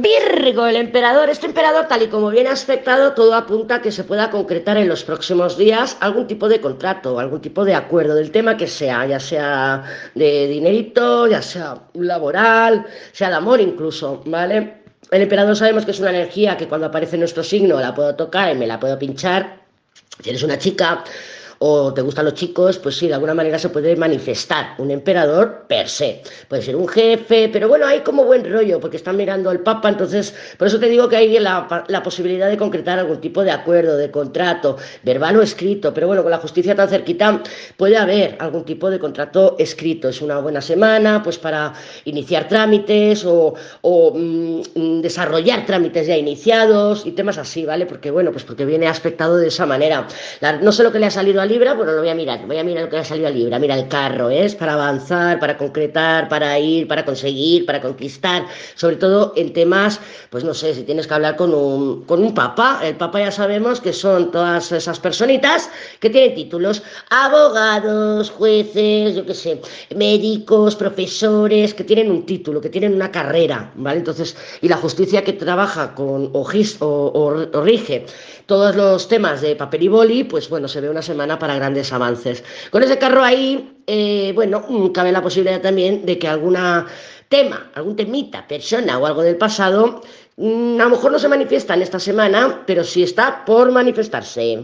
Virgo, el emperador, este emperador tal y como viene aspectado, todo apunta a que se pueda concretar en los próximos días algún tipo de contrato, algún tipo de acuerdo del tema que sea, ya sea de dinerito, ya sea laboral, sea de amor incluso, ¿vale? El emperador sabemos que es una energía que cuando aparece nuestro signo la puedo tocar y me la puedo pinchar. Si eres una chica, o te gustan los chicos, pues sí, de alguna manera se puede manifestar un emperador per se. Puede ser un jefe, pero bueno, hay como buen rollo, porque están mirando al Papa, entonces, por eso te digo que hay la, la posibilidad de concretar algún tipo de acuerdo, de contrato, verbal o escrito, pero bueno, con la justicia tan cerquita puede haber algún tipo de contrato escrito. Es una buena semana, pues para iniciar trámites o, o mmm, desarrollar trámites ya iniciados y temas así, ¿vale? Porque bueno, pues porque viene aspectado de esa manera. La, no sé lo que le ha salido al Libra, bueno, lo voy a mirar, voy a mirar lo que ha salido a Libra. Mira, el carro es para avanzar, para concretar, para ir, para conseguir, para conquistar, sobre todo en temas, pues no sé, si tienes que hablar con un, con un papa, el papa ya sabemos que son todas esas personitas que tienen títulos, abogados, jueces, yo qué sé, médicos, profesores, que tienen un título, que tienen una carrera, ¿vale? Entonces, y la justicia que trabaja con o, rige todos los temas de papel y boli, pues bueno, se ve una semana para grandes avances. Con ese carro ahí, eh, bueno, mm, cabe la posibilidad también de que alguna tema, algún temita, persona o algo del pasado, mm, a lo mejor no se manifiesta en esta semana, pero sí está por manifestarse.